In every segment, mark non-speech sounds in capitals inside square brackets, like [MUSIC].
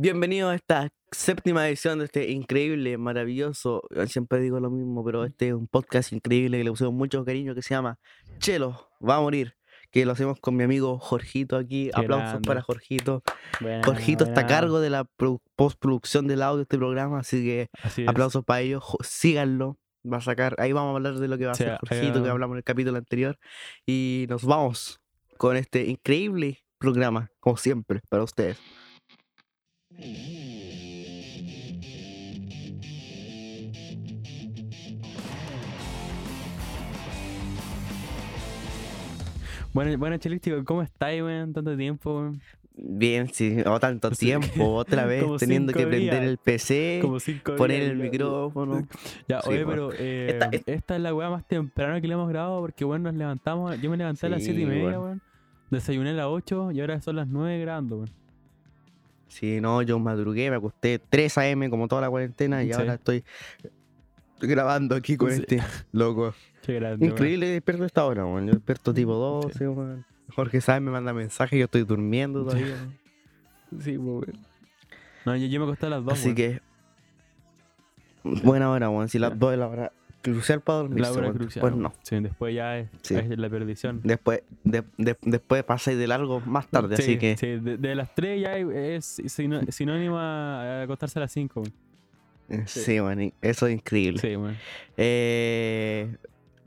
Bienvenido a esta séptima edición de este increíble, maravilloso, eh, siempre digo lo mismo, pero este es un podcast increíble que le pusimos mucho cariño que se llama Chelo, va a morir, que lo hacemos con mi amigo Jorgito aquí. Qué Aplausos grande. para Jorgito. Buena, Jorgito está a cargo de la pro- postproducción del audio de este programa, así que Así aplausos para ellos, síganlo. Va a sacar, ahí vamos a hablar de lo que va a Sí, hacer Jorgito, que hablamos en el capítulo anterior. Y nos vamos con este increíble programa, como siempre, para ustedes. Bueno, bueno, Chelístico, ¿cómo estáis, weón? Tanto tiempo, weón. Bien, sí, o tanto [LAUGHS] Sí, tiempo, otra vez teniendo que prender días. el PC, poner días, el micrófono. [LAUGHS] Ya, Sí, oye, bueno. pero eh, Esta- esta, es- es la weá más temprano que le hemos grabado porque, bueno, nos levantamos. Yo me levanté a las Sí, 7 y media, weón. Desayuné a las 8 y ahora son las 9 grabando, weón. Sí, no, yo madrugué, me acosté 3 a.m. como toda la cuarentena y Sí. ahora estoy grabando aquí con Sí. este loco. [LAUGHS] Qué grande. Increíble despierto a esta hora, weón. Yo despierto tipo 12, weón. Jorge Sáenz me manda mensajes, yo estoy durmiendo todavía. [LAUGHS] Sí, pues, weón. No, yo, yo me acosté a las 2, Así que. Buena hora, weón. Si las Ya. 2 es la hora crucial para dormir. La hora crucial. Pues no. Sí, después ya es, Sí. es la perdición. Después, de, de- después pasáis de largo más tarde, sí, así que. sí, de, de las 3 ya es [LAUGHS] sinónimo a acostarse a las 5, weón. eh, Sí, y Eso es increíble. Sí. Eh,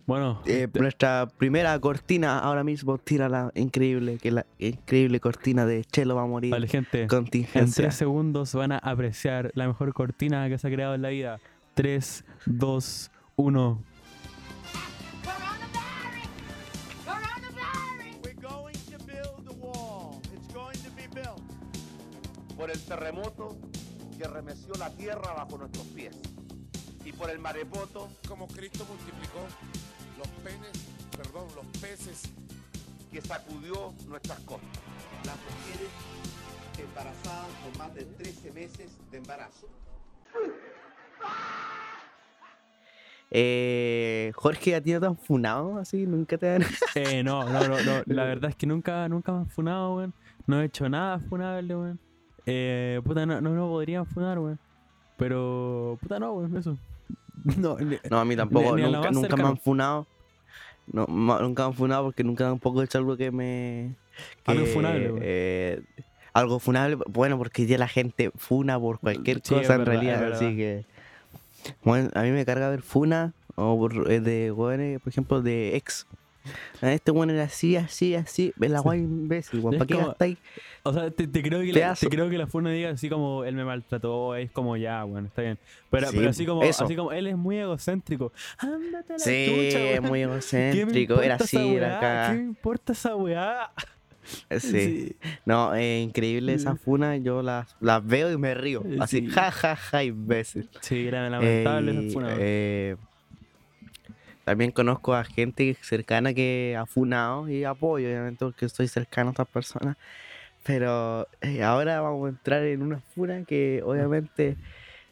Bueno, Eh, te- nuestra primera cortina ahora mismo tira la increíble, que es la increíble cortina de Chelo va a morir. vale, gente. En Contingencia. 3 segundos van a apreciar la mejor cortina que se ha creado en la vida. 3, 2, 1. We're going to build the wall. It's going to be built. por el terremoto que remeció la tierra bajo nuestros pies y por el maremoto como Cristo multiplicó los penes, perdón, los peces que sacudió nuestras costas. las mujeres embarazadas con más de 13 meses de embarazo. Eh, Jorge, ¿a ti no te han funado así? ¿Nunca te han...? [LAUGHS] Eh, no, no, no, no. La verdad es que nunca, nunca me han funado, weón. No he hecho nada funable, weón. Eh, puta, no, no me podrían funar, weón. Pero, puta, no, weón, eso. No, [LAUGHS] No, a mí tampoco. Ni- ni nunca nunca me han funado. No, ma- nunca me han funado porque nunca tampoco he hecho algo que me... Algo funable, weón. eh, algo funable. Bueno, porque ya la gente funa por cualquier Sí, es cosa en verdad, realidad. Así que... Bueno, a mí me carga ver funa o por, eh, de weones, por ejemplo, de ex. Este weón era así, así, así. Ve la guay imbécil. Es ¿Para qué gastáis? O sea, te, te creo que la, te creo que la funa diga así como él me maltrató, es como ya, bueno, está bien. Pero, Sí, pero así como eso. así como él es muy egocéntrico. Ándate a la Sí, chucha, es muy [LAUGHS] ¿Qué me egocéntrico. Era así, era acá. ¿Qué me importa esa weá? [LAUGHS] Sí. No, es increíble esa funa. Yo las, las veo y me río. Eh, Así, sí. ja, ja, ja, imbécil. Sí, era lamentable Eh, esa funa. weón. eh, también conozco a gente cercana que ha funado y apoyo, obviamente, porque estoy cercano a estas personas. Pero eh, ahora vamos a entrar en una funa que obviamente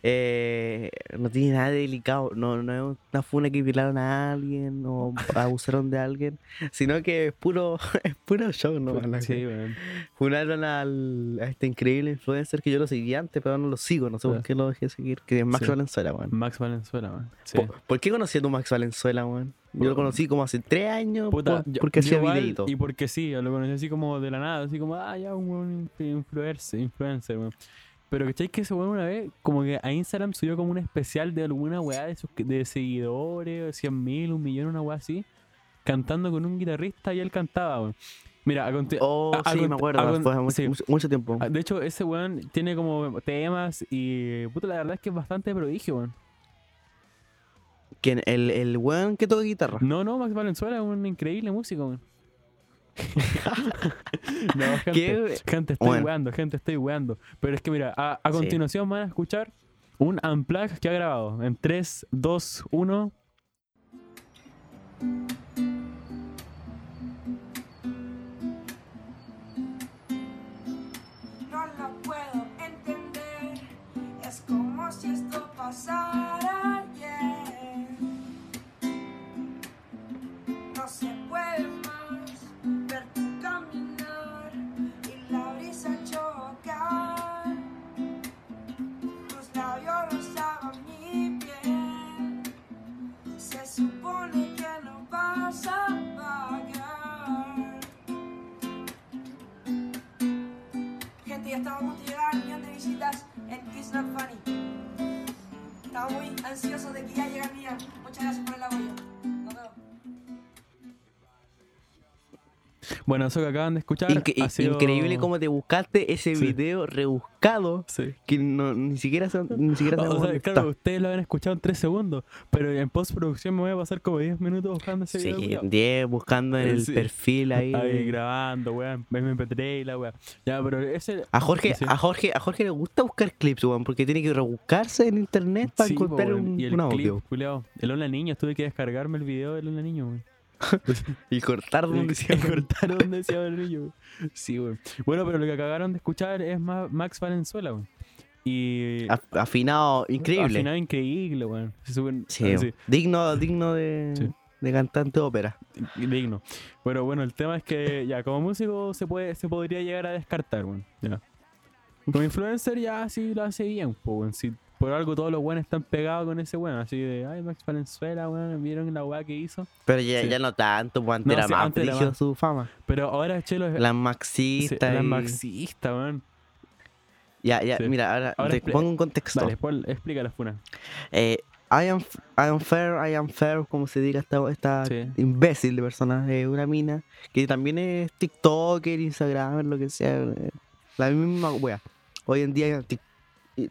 eh, no tiene nada de delicado. No, no es una funa que violaron a alguien o abusaron de alguien, sino que es puro, [LAUGHS] es puro show, ¿no? Sí, weón. Funaron al, a este increíble influencer que yo lo seguía antes, pero no lo sigo, no sé por Ya. qué lo dejé de seguir, que es Max Sí. Valenzuela, weón. Max Valenzuela. Sí. ¿Por, por qué conocí a tu Max Valenzuela, weón? Yo lo conocí como hace tres años Puta, por- yo- porque yo hacía igual, videitos. Y porque sí, lo conocí así como de la nada, así como, ah, ya, un influencer, influencer, weón. Pero ¿cachai que ese weón una vez, como que a Instagram subió como un especial de alguna weá de, sus, de seguidores, 100 mil, un millón, una weá así, cantando con un guitarrista y él cantaba, weón. Mira, a Oh, a- a sí, me a acuerdo, con- fue hace mucho, sí. mucho- mucho tiempo. Ah, De hecho, ese weón tiene como temas y, puta, la verdad es que es bastante prodigio, weón. ¿Quién? ¿El, el weón que toca guitarra? No, no, Max Valenzuela es un increíble músico, weón. [LAUGHS] [LAUGHS] no, gente, ¿Qué? gente, estoy Bueno. weando, gente, estoy weando. Pero es que mira, a, a Sí. continuación van a escuchar un unplug que ha grabado en 3, 2, 1. No lo puedo entender. Es como si esto pasara Estaba muy ansioso de que ya al millón. Muchas gracias por el apoyo. Bueno, eso que acaban de escuchar. Inque- ha sido- Increíble cómo te buscaste ese Sí. video rebuscado Sí. que no, ni siquiera son- ni siquiera [LAUGHS] O sea, claro, ustedes lo habían escuchado en 3 segundos, pero en postproducción me voy a pasar como 10 minutos buscando ese video. Sí, culiao. 10 buscando en el perfil ahí. Ahí grabando, weón, MP3 y la weá. Ya, pero ese. A Jorge, a Jorge, a Jorge le gusta buscar clips, weón, porque tiene que rebuscarse en internet para encontrar weón. un, y el un clip, audio. culiao. El Hola Niños, tuve que descargarme el video del Hola Niño, weón. [LAUGHS] Y cortar donde Y sea. [LAUGHS] cortaron donde niño. weón. Sí, weón. Bueno, pero lo que acabaron de escuchar es Ma- Max Valenzuela, weón. Y. Af- Afinado, increíble. Afinado increíble. Se suben- Sí, sí, Digno, digno de, Sí. de cantante de ópera. digno. Pero bueno, el tema es que ya como músico se puede se podría llegar a descartar. Ya. Como influencer ya sí lo hace bien. Si por algo todos los weones están pegados con ese weón, así de, ay, Max Valenzuela, weón, vieron la weá que hizo. Pero ya, Sí. ya no tanto, No, era sí, más su fama. Pero ahora Chelo es Las sí, maxistas. la y- marxista, weón. Ya, ya, mira, ahora, Ahora te pongo un contexto. Dale, después explica la funa. Eh, I, am, I am fair, I am fair, como se diga esta, esta Sí. imbécil de persona, eh, una mina, que también es TikToker, Instagram, lo que sea, eh, la misma wea. Hoy en día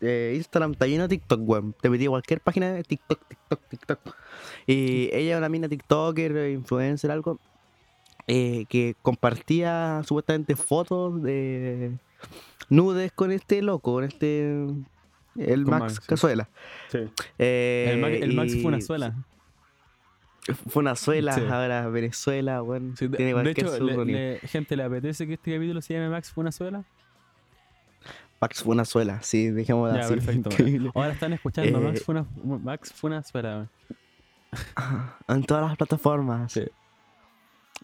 eh, Instagram está lleno de TikTok, weón. Te metí a cualquier página de TikTok, TikTok, TikTok. Y ella es una mina TikToker, influencer, algo, eh, que compartía supuestamente fotos de nudes con este loco, con este... El Con Max, Max, sí. Cazuela. Sí. Eh, el, Max, el Max y- fue una suela. Funazuela, Sí. ahora Venezuela, bueno, Sí, de, tiene de cualquier hecho, le- pseudónimo. le- gente, ¿le apetece que este capítulo se llame Max fue una suela? Max Funazuela, sí, dejémoslo Ya, así. [LAUGHS] perfecto. Ahora están escuchando Eh, Max fue una, Max fue una suela. weón. [LAUGHS] En todas las plataformas. Sí.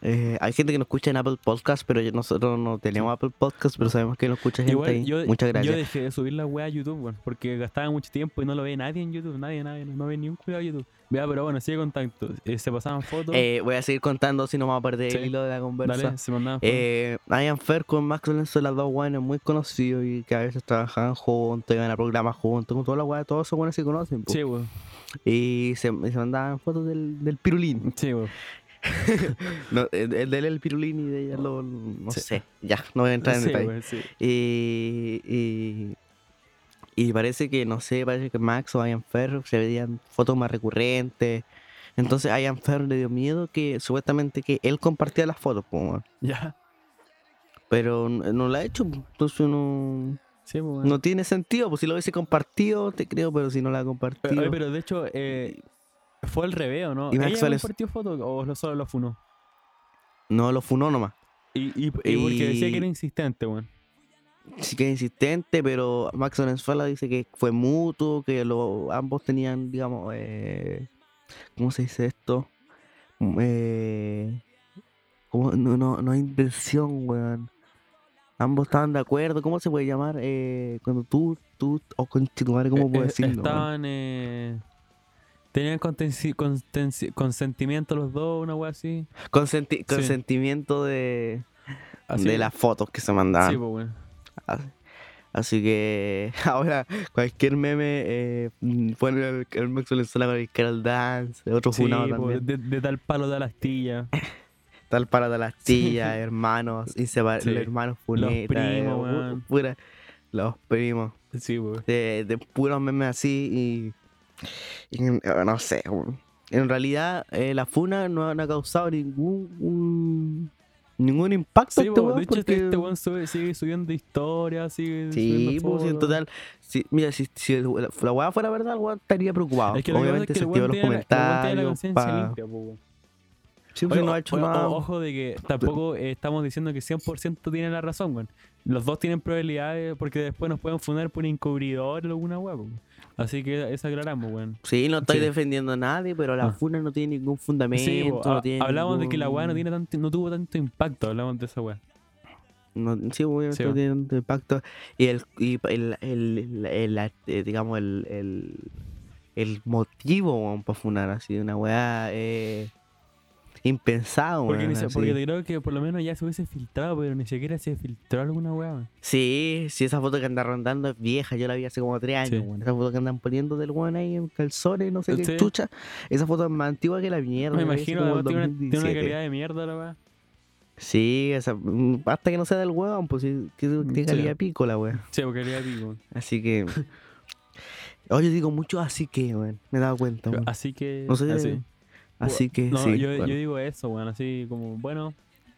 Eh, hay gente que nos escucha en Apple Podcast, pero yo- nosotros no tenemos Apple Podcast, pero sabemos que nos escucha gente Igual ahí. yo, Muchas yo gracias. dejé de subir la wea a YouTube, weón, porque gastaba mucho tiempo y no lo ve nadie en YouTube, nadie, nadie, no ve ni un cuidado YouTube. Vea, pero bueno, sigue contacto. Eh, se pasaban fotos. Eh, voy a seguir contando si no vamos a perder Sí. el hilo de la conversa. Dale, se mandaban fotos. Eh, I am Fair con Max Valenzuela, dos buenos muy conocidos y que a veces trabajaban juntos, iban a programas juntos, con todas las weas, todos esos buenos se conocen. po. sí, weón. Y se, se mandaban fotos del, del pirulín. Sí, weón. [LAUGHS] No, el el de él el pirulín y de ella lo. No Sí. sé, ya, no voy a entrar en Sí, detalle. sí. Y, y, y parece que, no sé, parece que Max o Ian Ferro se veían fotos más recurrentes. Entonces a Ian Ferro le dio miedo que supuestamente que él compartía las fotos, weón. Ya. pero no, no lo ha hecho, entonces no, Sí, pues, no tiene sentido. Pues si lo hubiese compartido, te creo, pero si no lo ha compartido. pero de hecho, eh, fue al revés, ¿o ¿no? Y Max ¿Ella Vales- compartió fotos o lo- solo lo funó? No lo funó nomás. Y, y, y porque decía que era insistente, weón. sí que es insistente, pero Max Valenzuela dice que fue mutuo, que lo, ambos tenían, digamos, eh, ¿cómo se dice esto? Mm, Eh, ¿cómo? No, no, no hay intención, weón. Ambos estaban de acuerdo, ¿cómo se puede llamar? Eh, cuando tú, tú, o con madre, ¿cómo Eh, puedo eh, decirlo? weón? Estaban. Eh, tenían consentimiento los dos, una wea así. Consenti- consentimiento de, Así, de las fotos que se mandaban. Sí, pues. Así, así que [LAUGHS] ahora cualquier meme eh, mm, pone el, el Max Valenzuela con el Carol Dance, otro Sí, funado po, también. de, de tal palo de la astilla. [LAUGHS] Tal para de Sí. tías, hermanos, Sí. hermanos funeta, primos, pu- weón. pura- los primos, Sí, weón. de, de puros memes así y, eh, no sé, en realidad eh, la funa no, no ha causado ningún un- ningún impacto Sí, este weón, de hecho, este, porque- este weón sube- sigue subiendo historias, sigue Sí, subiendo pues en total. si- mira, si, si el- la, la weá fuera verdad, el weón estaría preocupado. Es que pasa es Obviamente que se weón los la- la comentarios. conciencia pa- limpia, po, weón. Siempre Oye, no ha hecho o- nada. Ojo de que tampoco eh, estamos diciendo que 100% tiene la razón, weón. Los dos tienen probabilidades porque después nos pueden fundar por encubridor o alguna po. Así que eso aclaramos, weón. Sí, no estoy Sí. defendiendo a nadie, pero la Ah. funa no tiene ningún fundamento. Sí, po, no ha- tiene hablamos de que la weá no, ningún- tiene tanto, no tuvo tanto impacto, hablamos de esa weá. No, sí, obviamente Sí, no tiene tanto impacto. Y el, y el, el, el- el- eh, digamos, el, el, el motivo para funar así, una weá. Eh, impensado, Porque, weón, porque te creo que por lo menos ya se hubiese filtrado, pero ni siquiera se filtró alguna weá. Sí, sí, esa foto que anda rondando es vieja, yo la vi hace como tres años, Sí. weón. Esa foto que andan poniendo del weón ahí en calzones, no sé qué Sí. chucha. Esa foto es más antigua que la mierda. Me imagino, además tiene una, tiene una 2017. calidad de mierda la weá. Sí, mm, hasta que no sea del weón, pues sí, que tiene Sí. calidad pico la weón. Sí, porque calidad pico. Así que. [LAUGHS] Oye, digo mucho así que, weón. Me he dado cuenta, weón. Así que. No sé, así. Así que, No, sí. yo, bueno, yo digo eso, weón, así como, bueno,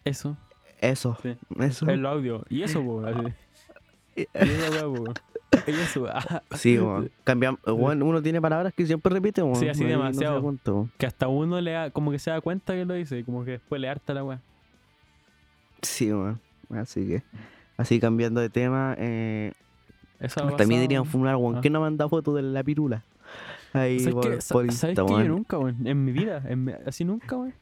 eso, Eso, sí. eso. el audio. Y eso, weón, así. [LAUGHS] Y weón. Eso, ah, [LAUGHS] Sí, weón. Cambiam- weón, uno tiene palabras que siempre repite, weón. Sí, así no demasiado. weón. que hasta uno le da, como que se da cuenta que lo dice, y como que después le harta la weá. Sí, weón. Así que. Así cambiando de tema, eh, también dirían funar, weón. Ah. ¿Quién no manda fotos de la pirula? Ahí ¿Sabes por, Sa- ¿Sabes Insta, que yo weón. nunca, weón? En mi vida, en mi- así nunca, weón.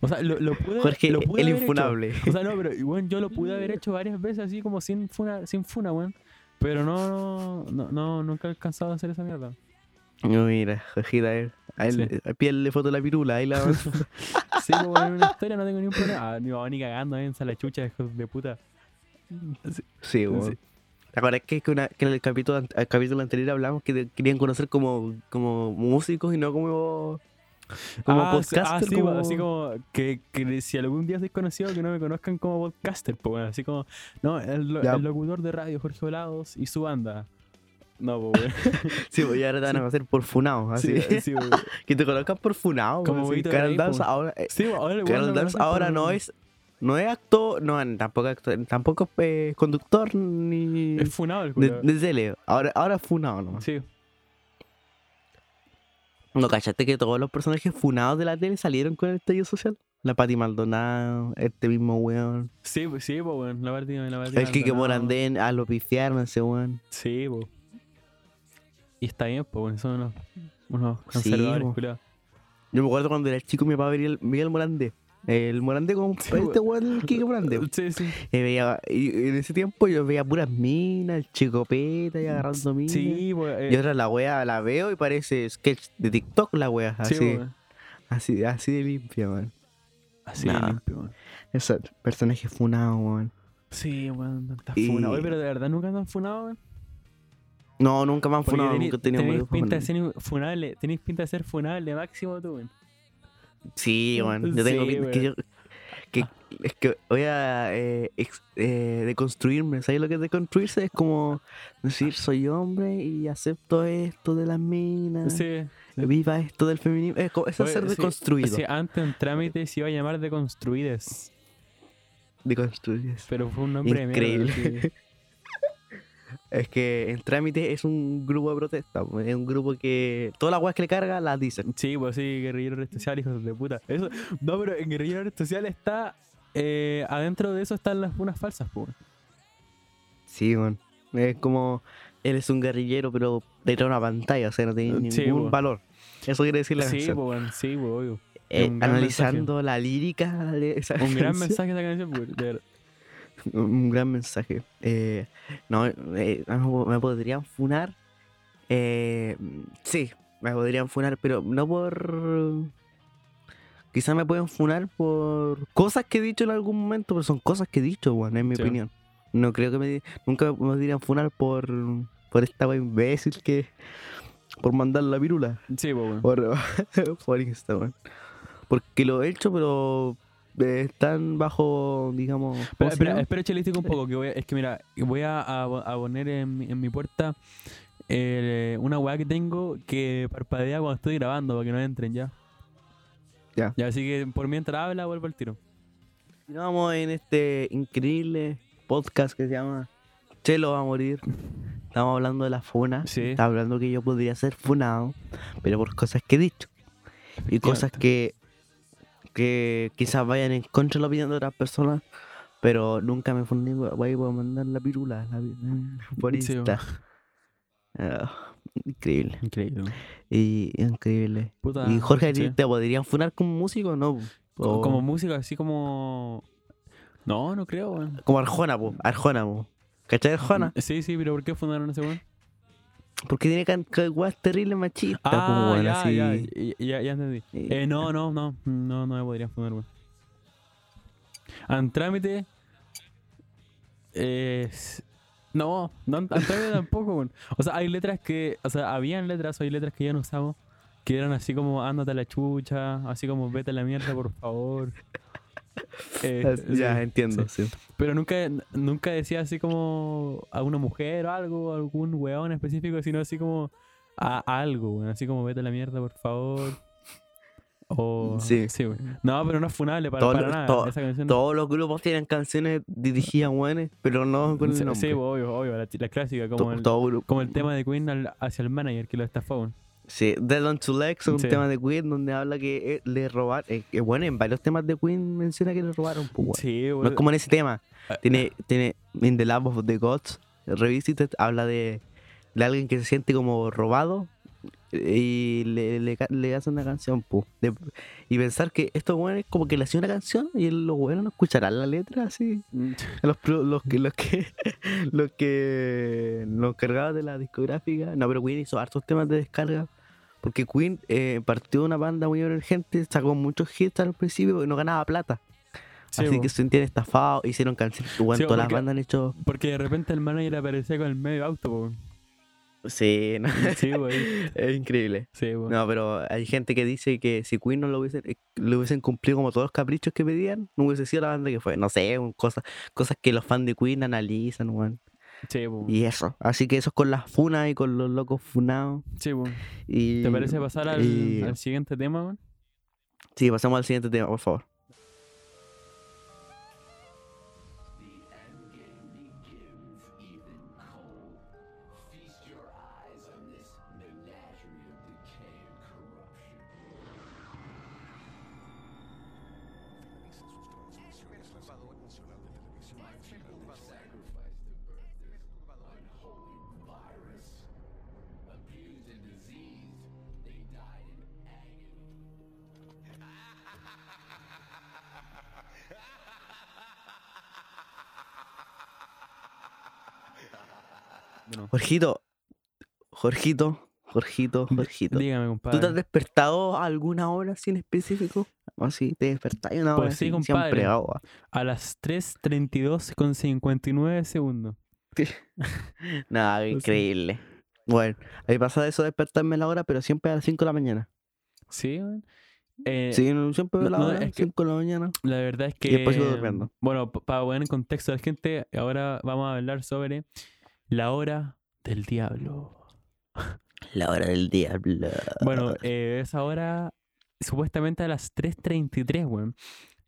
O sea, lo, lo pude Jorge, lo pude el haber hecho. infunable. O sea, no, pero igual yo lo [LAUGHS] pude haber hecho varias veces así como sin funa, sin funa, weón. Pero no, no, no, nunca he alcanzado a hacer esa mierda. No, mira, Jorgita, a él, a él, Sí. a piel de foto de la pirula, ahí la [LAUGHS] Sí, como en una historia no tengo ni un problema. Ah, ni, ni cagando, eh, en la chucha, de puta. Sí, weón. Sí. ¿Te acuerdas que, que, una- que en el capítulo, el capítulo anterior hablamos que te- querían conocer como, como músicos y no como, como ah, ah, podcaster? sí, como... weón, así como que, que si algún día soy conocido, que no me conozcan como podcaster, pues bueno, así como, no, el, lo- Ya. el locutor de radio Jorge Volados y su banda. No, pues, weón. [LAUGHS] Sí, pues, y ahora te van a conocer por Funao, así. Sí, sí, weón. [LAUGHS] que te conozcan por Funao. Como Huguito Carol Dance pues. ahora, eh, Sí, ahora ahora no es, no es actor, no, tampoco actor, tampoco es conductor ni Es funado el de, culo. de tele. Ahora, ahora es Funao, ¿no? Sí, ¿No cachaste que todos los personajes funados de la tele salieron con el estallido social? La Pati Maldonado, este mismo weón. sí, pues, sí, pues, weón. La partida, la. El Kike Morandén, a lo pifiaron ese weón. Sí, pues. Y está bien, pues, bueno, son unos, unos Sí, conservadores, po. culiados. Yo me acuerdo cuando era chico mi papá veía el, veía el Morandé. El Morandé con Sí, este weón, el Kike Morandé. Sí, sí. Y, veía, y en ese tiempo yo veía puras minas, el chico peta y agarrando minas. Sí, eh, Y ahora la wea la veo y parece sketch de TikTok la wea. sí, Así, pues. así, así de limpia, man. Así Nah. de limpio, weón. Ese personaje funado, man. Sí, weón, Y- funas. Oye, pero de verdad nunca andan funados, weón. No, nunca me han funado, nunca he tenido tenéis pinta de ser funable, tenéis pinta de ser funable máximo tú, weón. Sí, [LAUGHS] man. Yo tengo Sí, que yo. Que, es que voy a eh, ex- eh, deconstruirme. ¿Sabes lo que es deconstruirse? Es como decir, soy hombre y acepto esto de las minas. Sí. Viva esto del feminismo. Es, como- es Oye, sí, deconstruido. Sí, antes en trámite se iba a llamar Deconstruides. Deconstruirse. Pero fue un nombre Increíble. Es que en trámite es un grupo de protesta. Es un grupo que todas las weas que le carga las dicen. Sí, pues sí, guerrillero red social, hijos de puta. Eso, no, pero en guerrillero red social está. eh, adentro de eso están las unas falsas, pues. Sí, man. Es como él es un guerrillero, pero detrás de una pantalla, o sea, no tiene Sí, ningún valor. Eso quiere decir la Sí, canción. bueno, sí, pues, obvio. Eh, analizando la lírica de esa Un gran mensaje de esa canción, de verdad. Un gran mensaje. Eh, no, eh, me podrían funar. Eh, sí, me podrían funar, pero no por. Quizás me pueden funar por cosas que he dicho en algún momento, pero son cosas que he dicho, bueno, en mi Sí. opinión. No creo que me nunca me podrían funar por, por esta wea imbécil que. por mandar la pirula. Sí, bueno. Por, [LAUGHS] por Instagram. Porque lo he hecho, pero están bajo, digamos. ¿cómo Espera, espera, chelístico un poco, que voy a- es que mira, voy a, a- poner en, mi- en mi puerta eh, una weá que tengo que parpadea cuando estoy grabando para que no entren ya. Ya. Ya, así que por mientras habla, vuelvo al tiro. Continuamos en este increíble podcast que se llama Chelo va a morir. Estamos hablando de la funa. Sí. Estamos hablando que yo podría ser funado, pero por cosas que he dicho. Y cosas que, que quizás vayan en contra de la opinión de otras personas, pero nunca me funé, voy a mandar la pirula la por Sí, Insta. Ah, increíble. Increíble. Y increíble. Puta, y Jorge, ¿a ti sí. ¿te podrían funar como músico o no? O- Como música, así como. No, no creo. Como Arjona, po. Arjona, po. ¿Cachai Arjona? Sí, sí, pero ¿por qué fundaron ese weón? Porque tiene weas terribles machistas, Ah, weón, ya, así. ya, ya, ya, ya entendí. Eh, no, no, no, no, no me podrías poner, weón. Antrámite. Eh, no, no, Antrámite [LAUGHS] tampoco, weón. O sea, hay letras que. O sea, habían letras o hay letras que ya no usamos. Que eran así como ándate a la chucha, así como vete a la mierda, por favor. Eh, ya, sí, entiendo, sí. sí. Pero nunca, nunca decía así como a una mujer o algo, algún weón específico, sino así como a, a algo. Así como vete a la mierda, por favor. O... Sí. No, pero no es funable para, Todo- para nada. todo- Esa canción Todos los grupos tienen canciones dirigidas a weones, pero no con sí, el nombre. sí, obvio, obvio. La, la clásica, como, el, como tema de Queen al- hacia el manager que lo estafó. Sí, Dead on Two Legs es un Sí. tema de Queen donde habla que eh, le robaron. Eh, que bueno, en varios temas de Queen menciona que le robaron, pues, weón. Sí, No weón. es como en ese tema. Ah, Tiene, tiene In the Lab of the Gods, Revisited, habla de, de alguien que se siente como robado eh, y le, le, le hace una canción, pu. De- y pensar que estos weones como que le hacen una canción y los weones no escucharán la letra así. Los, pro- los que los que [LAUGHS] los que los cargados de la discográfica. No, pero Queen hizo hartos temas de descarga. Porque Queen eh, partió de una banda muy emergente, sacó muchos hits al principio y no ganaba plata. Sí, Así po. que se sentían estafados, hicieron canciones. Bueno, Sí, todas las porque- bandas han hecho. Porque de repente el manager aparecía con el medio auto, po. Sí, no, [LAUGHS] Sí, es increíble. Sí, weón. No, pero hay gente que dice que si Queen no lo hubiesen, eh, le hubiesen cumplido como todos los caprichos que pedían, no hubiese sido la banda que fue. No sé, cosas, cosas que los fans de Queen analizan, weón. Sí. Y eso. Así que eso es con las funas y con los locos funados. Sí. Y, ¿Te parece pasar al, y- al siguiente tema? Sí, pasamos al siguiente tema, por favor. Jorgito, Jorgito, Jorgito, Jorgito. dígame, ¿Tú te has compadre. despertado a alguna hora así en específico? ¿O así? ¿Te despertáis una hora Pues sí, compadre. siempre agua? A las 3.32 con 59 segundos. [LAUGHS] Nada, Pues sí. increíble. Bueno, a mí pasa eso de despertarme a la hora, pero siempre a las 5 de la mañana. Sí, weón. Eh, Sí, no, siempre a no, la no, hora, es que- 5 de la mañana. La verdad es que. Y después sigo durmiendo. Bueno, para poner en contexto a la gente, ahora vamos a hablar sobre la hora del diablo. La hora del diablo. Bueno, eh, esa hora supuestamente a las 3.33, weón.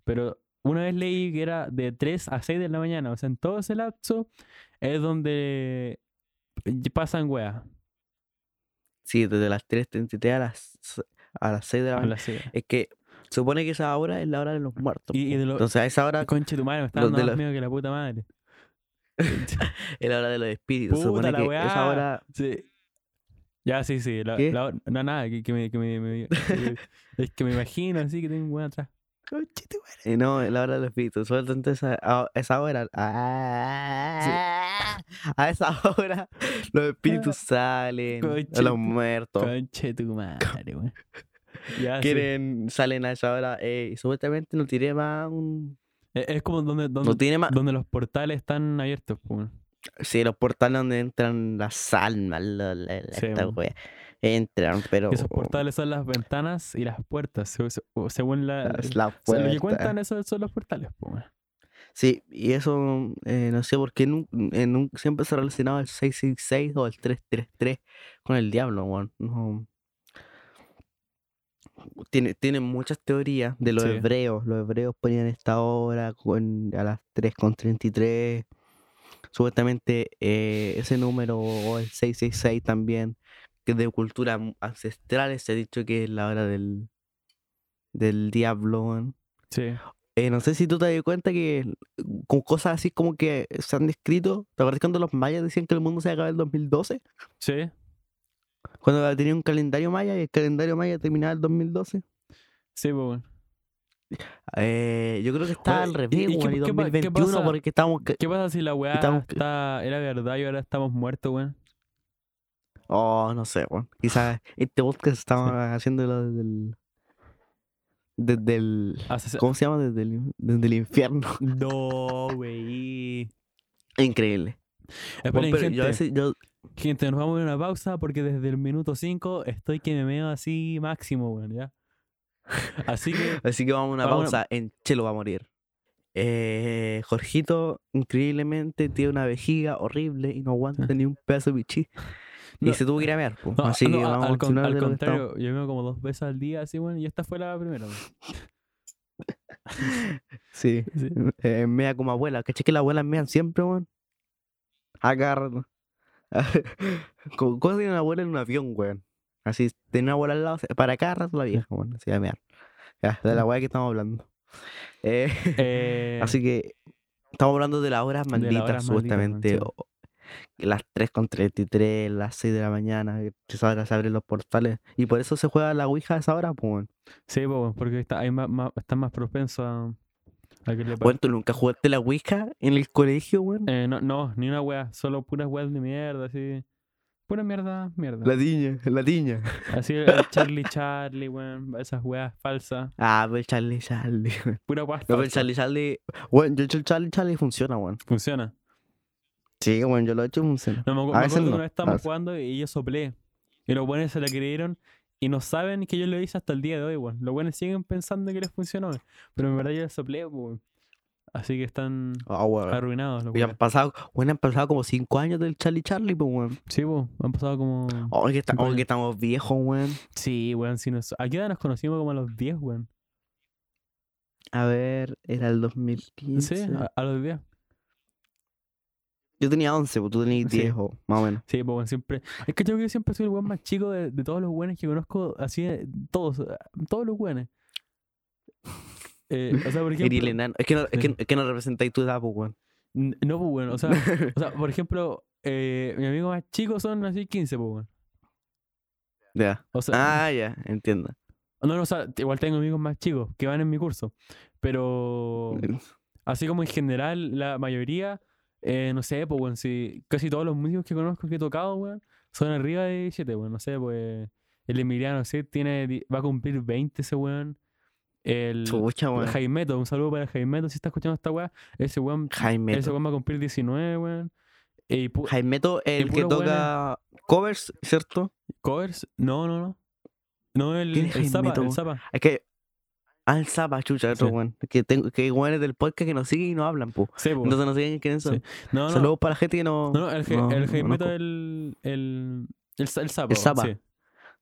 Pero una vez leí que era de 3 a 6 de la mañana. O sea, en todo ese lapso es donde pasan weas. Sí, desde las 3.33 a las, a las 6 de la mañana. Es que supone que esa hora es la hora de los muertos. Y- y de lo- Entonces a esa hora Conche tu madre, me está los dando más los- miedo que la puta madre. [LAUGHS] es la hora de los espíritus. Puta la que weá. esa hora... Sí. Ya, sí, sí. La, la no, nada, que, que me, que me- me- que- [LAUGHS] es que me imagino así que tengo un weón atrás. Eh, no, es la hora de los espíritus. Suelta esa, a esa hora... ah, A esa hora [LAUGHS] los espíritus salen. Conche A los muertos. Conche tu madre, weón. Ya, sí. Quieren, salen a esa hora. eh, y supuestamente no tiene más un... Es, es como donde, donde, No tiene más... donde los portales están abiertos, weón. Sí, los portales donde entran las almas, la, la- la- Sí, esta weón. wea. Entran, pero... Esos portales son las ventanas y las puertas, según la, las- la o sea, lo que cuentan esos son los portales, weón. Sí, y eso, eh, no sé por qué nun- eh, nun- siempre se relacionaba el 666 o el 333 con el diablo, weón. No. Tiene, tiene muchas teorías de los Sí. hebreos. Los hebreos ponían esta hora con, a las 3.33. Supuestamente eh, ese número o el 666 también, que de culturas mu- ancestrales, se ha dicho que es la hora del, del diablo, weón. Sí. Eh, no sé si tú te das cuenta que con cosas así como que se han descrito, ¿te acuerdas cuando los mayas decían que el mundo se acababa en el 2012? Sí. Cuando tenían un calendario maya y el calendario maya terminaba el 2012. Sí, pues, weón. Eh, yo creo que está al ¿y- revés, y qué- weón, y qué pa- qué 2021 pasa? porque estamos... ¿Qué pasa si la weá Estamos- está, era verdad y ahora estamos muertos, weón? Oh, no sé, weón. Quizás este podcast estaba [LAUGHS] haciéndolo desde el. Desde el. Hace- ¿Cómo se llama? Desde el, desde el infierno. No, güey. [LAUGHS] Increíble. Weón, pero gente, yo a veces. Yo, gente, nos vamos a a una pausa porque desde el minuto 5 estoy que me meo así máximo, weón, ¿ya? Así que, [LAUGHS] así que vamos a una Vamos a pausa. En Chelo va a morir. Eh, Jorgito, increíblemente, tiene una vejiga horrible y no aguanta ni un pedazo de pichí. Y se tuvo que ir a mear. no, así no, que a- vamos a al, con- continuar al contrario, yo me meo como dos veces al día, así, weón, y esta fue la primera, weón. [LAUGHS] Sí. Sí. Eh, mea como abuela. ¿Cachai que las abuelas mean siempre, weón? A rato. [LAUGHS] ¿Cómo tiene una abuela en un avión, weón? Así, tiene una abuela al lado, para cada rato la vieja, weón. Así a mear. Ya, de la weá que estamos hablando. [LAUGHS] Eh, Eh, así que estamos hablando de las horas malditas, horas malditas, supuestamente. weón, o- las 3.33, las 6 de la mañana, que esa hora se abren los portales. Y por eso se juega la Ouija a esa hora, pues. Sí, weón, porque está, hay más, más- están más propensos a, [LAUGHS] Weón, ¿tú nunca jugaste la Ouija en el colegio, weón? Eh, no, no, ni una wea, solo puras weas de mierda, así. Pura mierda, mierda. La tiña, la tiña. [LAUGHS] Así el Charlie Charlie, weón, esas weas falsas. Ah, pero el Charlie Charlie. [LAUGHS] weón. Pura wea No, pero el falsa. Charlie Charlie. Bueno, yo he hecho el Charlie Charlie funciona, weón. Funciona. Sí, bueno, yo lo he hecho y funciona. No, me, acuerdo que no, una vez a estábamos veces. jugando y yo soplé. Y los buenos se la creyeron y no saben que yo lo hice hasta el día de hoy, weón. Los buenos siguen pensando que les funcionó, weón. Pero en verdad yo les soplé, weón. Así que están Ah, weón. arruinados los Y han pasado, bueno, han pasado como 5 años del Charlie Charlie, pues, weón. Sí, weón. Han pasado como. Oh, que, está- oh, estamos viejos, weón. Sí, weón. Si nos... ¿A qué edad nos conocimos como a los 10, weón? A ver, era el 2015. Sí, a, a los 10. Yo tenía 11, pues tú tenías Sí. 10, o más o menos. Sí, pues siempre. Es que yo creo que siempre soy el weón más chico de, de todos los weones que conozco, así, de- todos, eh, todos los weones. Eh, o sea, por [LAUGHS] ejemplo. Es que no, es que, es que no representáis tu edad, pues, weón. No, pues o sea, o sea, por ejemplo, eh, mis amigos más chicos son así 15, pues weón. Ya. O sea, Ah, ya, entiendo. no, no, o sea, igual tengo amigos más chicos que van en mi curso. Pero [LAUGHS] así como en general, la mayoría, eh, no sé, pues weón, si casi todos los músicos que conozco que he tocado, weón, son arriba de 17, weón. No sé, pues el Emiliano, sí, tiene, va a cumplir 20 ese weón. El Chucha, weón. Jaimeto, un saludo para Jaimeto si está escuchando esta weá. Ese weón, ese Jaimeto. weón va a cumplir 19, weón. Y Jaimeto, el que weón toca covers, ¿cierto? ¿Covers? No, no, no. No, el, ¿Quién es el Zapa, el? Zapa. Es que. Al Zapa, chucha, otro Sí. weón. Que, tengo, que hay weones del podcast que nos siguen y no hablan, pues. Sí, po. Entonces no sé quiénes son. Sí. No, no. Saludos para la gente que no. No, no, el, no- el el, el, el, el Zapa. El Zapa. Sí.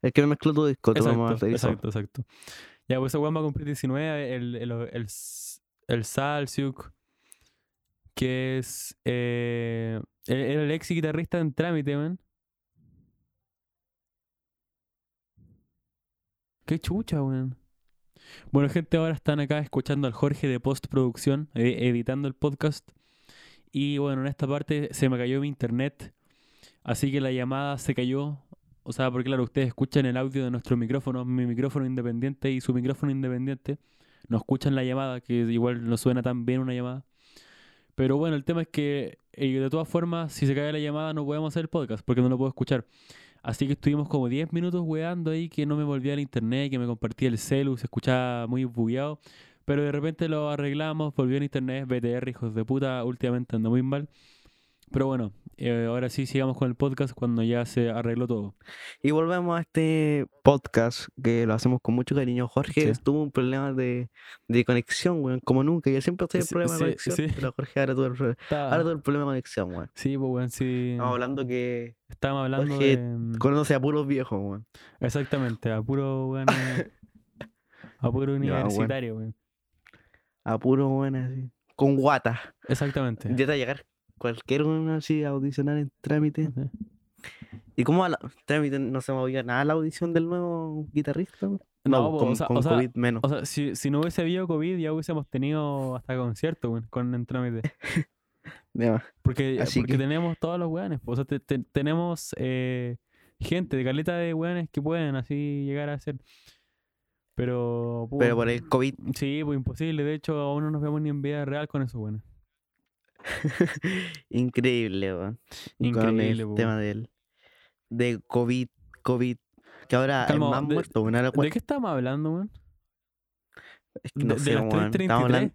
El que me mezcló tu disco, Exacto, me revisó. exacto, exacto. Ya, pues ese weón va a cumplir 19, el, el, el, el Salsiuk, que es eh, el- era el ex guitarrista en Trámite, man. Qué chucha, weón. Bueno, gente, ahora están acá escuchando al Jorge de postproducción, ed- editando el podcast. Y bueno, en esta parte se me cayó mi internet, así que la llamada se cayó. O sea, porque claro, ustedes escuchan el audio de nuestro micrófono, mi micrófono independiente y su micrófono independiente. No escuchan la llamada, que igual no suena tan bien una llamada. Pero bueno, el tema es que eh, de todas formas, si se cae la llamada no podemos hacer el podcast porque no lo puedo escuchar. Así que estuvimos como 10 minutos weando ahí que no me volvía al internet, que me compartía el celu, se escuchaba muy bugueado. Pero de repente lo arreglamos, volvió al internet, BTR, hijos de puta, últimamente anda muy mal. Pero bueno, eh, ahora sí sigamos con el podcast cuando ya se arregló todo. Y volvemos a este podcast que lo hacemos con mucho cariño. Jorge Sí. tuvo un problema de, de conexión, weón, como nunca. Yo siempre tuve Sí, problema de conexión, pero Jorge ahora tuvo el, pro- Está- ahora tuvo el problema de conexión, weón. Sí, pues weón, sí. Estamos hablando que Estábamos hablando Jorge de. conoce a puros viejos, weón. Exactamente, a puro weón. [LAUGHS] a puro universitario, weón. A puros, weón, así. Con guata. Exactamente. Ya te va a llegar cualquier uno así audicionar en trámite. ¿Y cómo a la trámite no se movió nada la audición del nuevo guitarrista? No, No, po, con, o sea- con o sea, COVID menos. O sea, si, si no hubiese habido COVID, ya hubiésemos tenido hasta concierto, weón, con el trámite. [LAUGHS] Porque, Así porque que- tenemos todos los weones. O sea, te- te- tenemos eh, gente de caleta de weones que pueden así llegar a ser. Pero. Pero por el COVID, Sí, pues imposible. De hecho, aún no nos vemos ni en vida real con esos weones. [LAUGHS] increíble, weón. Increíble, el po, tema del, de COVID, COVID, que ahora Calma, es más de- muerto, ahora ¿De qué estamos hablando, weón? es que no de- de sé, las weón, estamos 3:33? hablando-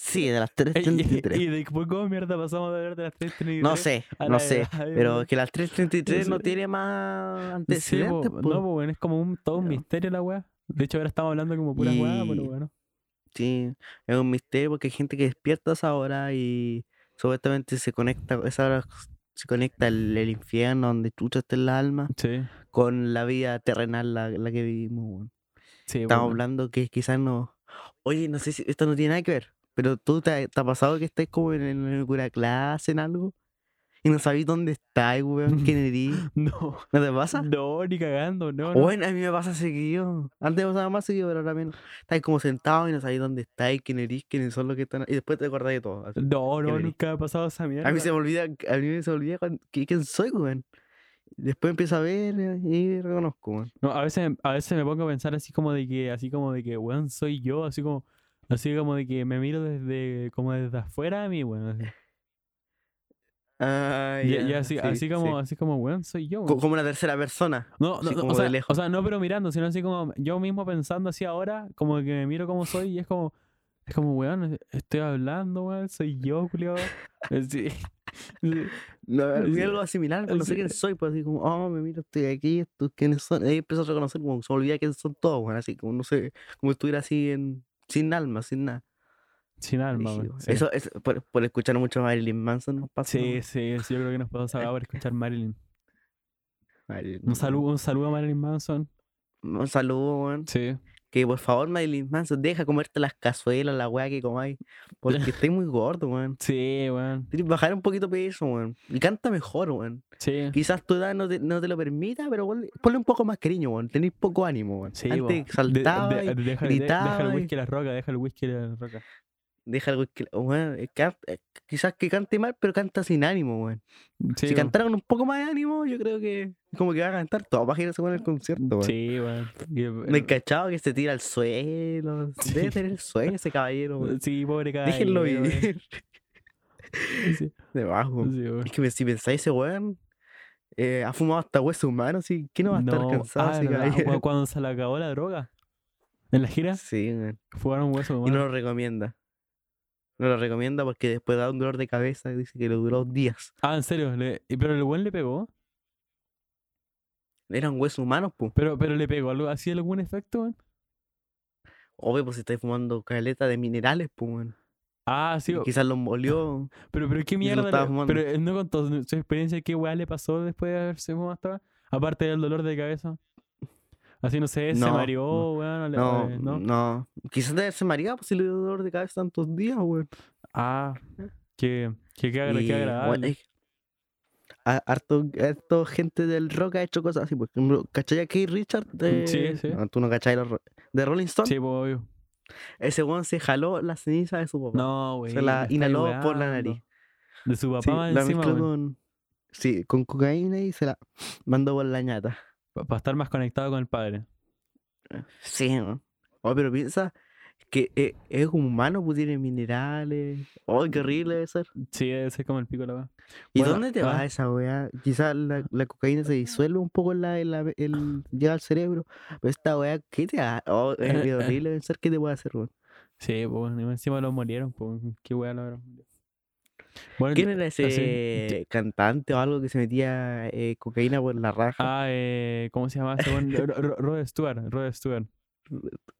Sí, de las Ey, ¿Y, 3.33. y de cómo mierda pasamos de hablar de las 3.33? No sé, a no sé. edad, Pero que las 3.33 [LAUGHS] no tiene más Sí, po, antecedentes. po. no, pues es como un, todo un misterio la weá. De hecho, ahora estamos hablando como pura weá, pero Y- bueno. Sí, es un misterio porque hay gente que despierta a esa hora y supuestamente se conecta, esa hora se conecta el, el infierno donde chucha está el alma Sí, con la vida terrenal la, la que vivimos. sí, Estamos bueno. hablando que quizás no. Oye, no sé si esto no tiene nada que ver, pero tú te, te ha pasado que estés como en, en alguna clase, en algo, y no sabéis dónde estás, weón, quién [LAUGHS] eres. No, ¿No te pasa? no, ni cagando, no, no. Bueno, a mí me pasa seguido. Antes me pasaba más seguido, pero ahora menos. Estáis como sentado y no sabéis dónde estáis, quién eres, quiénes son los que están. Y después te acordáis de todo. así. No, no, nunca me ha pasado esa mierda. A mí se me olvida, a mí se me olvida quién soy, weón. Después empiezo a ver eh, y reconozco, weón. No, a veces, a veces me pongo a pensar así como de que, así como de que, weón, soy yo, así como, así como de que me miro desde, como desde afuera de mí, weón. Así. Ah, Y, y así, sí, así como, sí. así como, weón, soy yo. Weón. Como una tercera persona. No, no, no, o, sea, o sea, no pero mirando, sino así como yo mismo pensando así ahora, como que me miro como soy y es como, es como, weón, estoy hablando, weón, soy yo, Julio. Sí. [LAUGHS] Sí. No, algo similar, pues, no sé quién soy, pues así como, oh, me miro, estoy aquí, estos quiénes son. Ahí empiezo a reconocer, como se olvida quiénes son todos, weón, así como, no sé, como estuviera así en, sin alma, sin nada. Sin alma, weón. Sí. Eso es por, por escuchar mucho a Marilyn Manson nos pasa. Sí, weón. sí, sí, yo creo que nos podemos acabar por escuchar Marilyn. Marilyn Un saludo, un saludo a Marilyn Manson. Un saludo, weón. Sí. Que por favor, Marilyn Manson, deja comerte las cazuelas, la weá que comáis. Porque estáis muy gordo, weón. [LAUGHS] Sí, weón. Tienes que bajar un poquito peso, weón. Y canta mejor, weón. Sí. Quizás tu edad no te, no te lo permita, pero weón, ponle un poco más cariño, weón. Tenéis poco ánimo, weón. Sí, Antes saltaba de- y deja, de- deja el whisky a la roca, deja el whisky a la roca. Deja algo que. Weón, eh, eh, quizás que cante mal, pero canta sin ánimo, weón. Sí, si cantara con un poco más de ánimo, yo creo que como que va a cantar todo para girarse con el concierto, weón. Sí, weón. El- Me he cachado que se tira al suelo. [LAUGHS] Sí. Debe tener sueño ese caballero, weón. [LAUGHS] Sí, pobre caballero. Déjenlo vivir. [LAUGHS] Sí, Debajo. Es que si pensáis ese weón, eh, ha fumado hasta hueso humano, ¿sí? ¿Quién no va a estar No, cansado ah, ese ¿verdad? caballero? Cu- Cuando se le acabó la droga en la gira, Sí, weón. fueron huesos Y no lo recomienda. No lo recomienda porque después da un dolor de cabeza. Dice que le duró días. Ah, en serio, le- y- pero el buen le pegó. Eran huesos humanos, pues. Pero, pero le pegó algo, ¿hacía algún efecto, weón? Obvio, pues si estáis fumando caleta de minerales, pues, weón. Ah, sí, Y Quizás los molió. [LAUGHS] pero, pero qué lo mierda. le- pero él no contó su experiencia, qué weá le pasó después de haberse fumado esta Aparte del dolor de cabeza. Así, no sé, se No, mareó, no. weón. No, no. no. Quizás de haberse mareado, pues si le dio dolor de cabeza tantos días, weón. Ah, qué, qué, qué, agra- Y, qué bueno, agradable. es- harto, harto gente del rock ha hecho cosas así. Por ejemplo, ¿cachai a Keith Richard? De... Sí, sí. No, tú no cachai los ro- de Rolling Stone. Sí, pues, obvio. Ese weón se jaló la ceniza de su papá. No, güey. se la inhaló por la nariz. De su papá Sí, más la encima, mezcló weón. con. Sí, con cocaína y se la mandó por la ñata. Para estar más conectado con el padre. Sí. Oh, pero piensa que eh, es humano, pues tiene minerales. Oh, qué horrible debe ser. Sí, debe ser como el pico de la weá. ¿Y Bueno, dónde te ah. va esa weá? Quizás la, la cocaína se disuelve un poco en la, en la- el- [SIGHS] llega al cerebro. Pero esta weá, ¿qué te da? Oh, es [LAUGHS] horrible pensar qué te puede hacer, weón. Sí, pues, encima los murieron, pues. Qué weá verdad. Bueno, ¿Quién era así, ese cantante o algo que se metía eh, cocaína por la raja? Ah, eh, ¿cómo se llama? ese weón? Ro- Ro- Rod Stewart. Rod Stewart.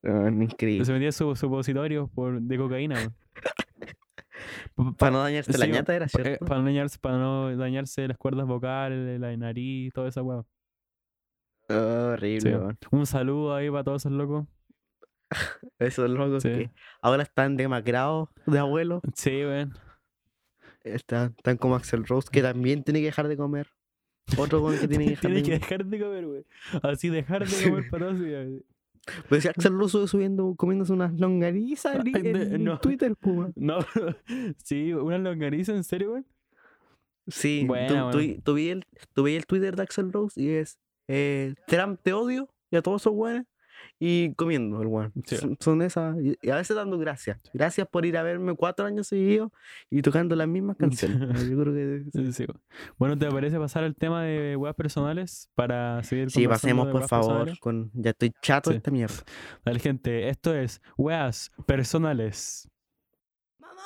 Ah, increíble. Se metía su supositorios por, de cocaína. [LAUGHS] Pa- Para no dañarse la ñata, era eh, cierto. para, no dañarse, para no dañarse las cuerdas vocales, la nariz, toda esa weá. Oh, horrible, Sí. Un saludo ahí para todos esos locos. [LAUGHS] Esos locos Sí. que ahora están demacrados de abuelo. Sí, weón. Están, están como Axel Rose, que también tiene que dejar de comer. Otro que tiene que [LAUGHS] dejar de que comer. dejar de comer, güey. Así dejar de comer [LAUGHS] para todos. Pero si Axel Rose subiendo, comiéndose unas longanizas en, de- en no. Twitter, pues, weón. [LAUGHS] No, sí, una longaniza, ¿en serio, güey? Sí, Buena, tú, weón. tú, tú vi el, tú vi el Twitter de Axel Rose y es eh, Trump te odio y a todos esos weones. Y comiendo el weón. Sí. Son, son esas. Y y a veces dando gracias. Gracias por ir a verme cuatro años seguidos y tocando las mismas [LAUGHS] canciones. Yo creo que. Sí, sí. Bueno, ¿te parece pasar al tema de weas personales para seguir Sí, pasemos por favor. personales? Con... Ya estoy chato Sí. de esta mierda. [LAUGHS] Dale, gente, esto es weas personales. Mamá,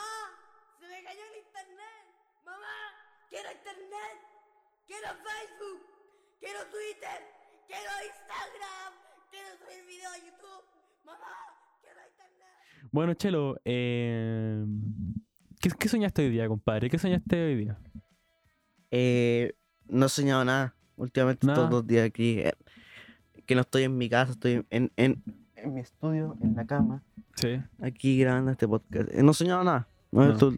se me cayó el internet. Mamá, quiero internet. Quiero Facebook. Quiero Twitter. Quiero Instagram. Quiero subir video a YouTube. Mamá, quiero internet. Bueno, Chelo, eh, ¿qué, qué soñaste hoy día, compadre? ¿Qué soñaste hoy día? Eh, no he soñado nada. Últimamente Nada. todos los días aquí. eh, que no estoy en mi casa, estoy en, en, en mi estudio, en la cama. Sí. aquí grabando este podcast. Eh, No he soñado nada. ¿no? No. Esto-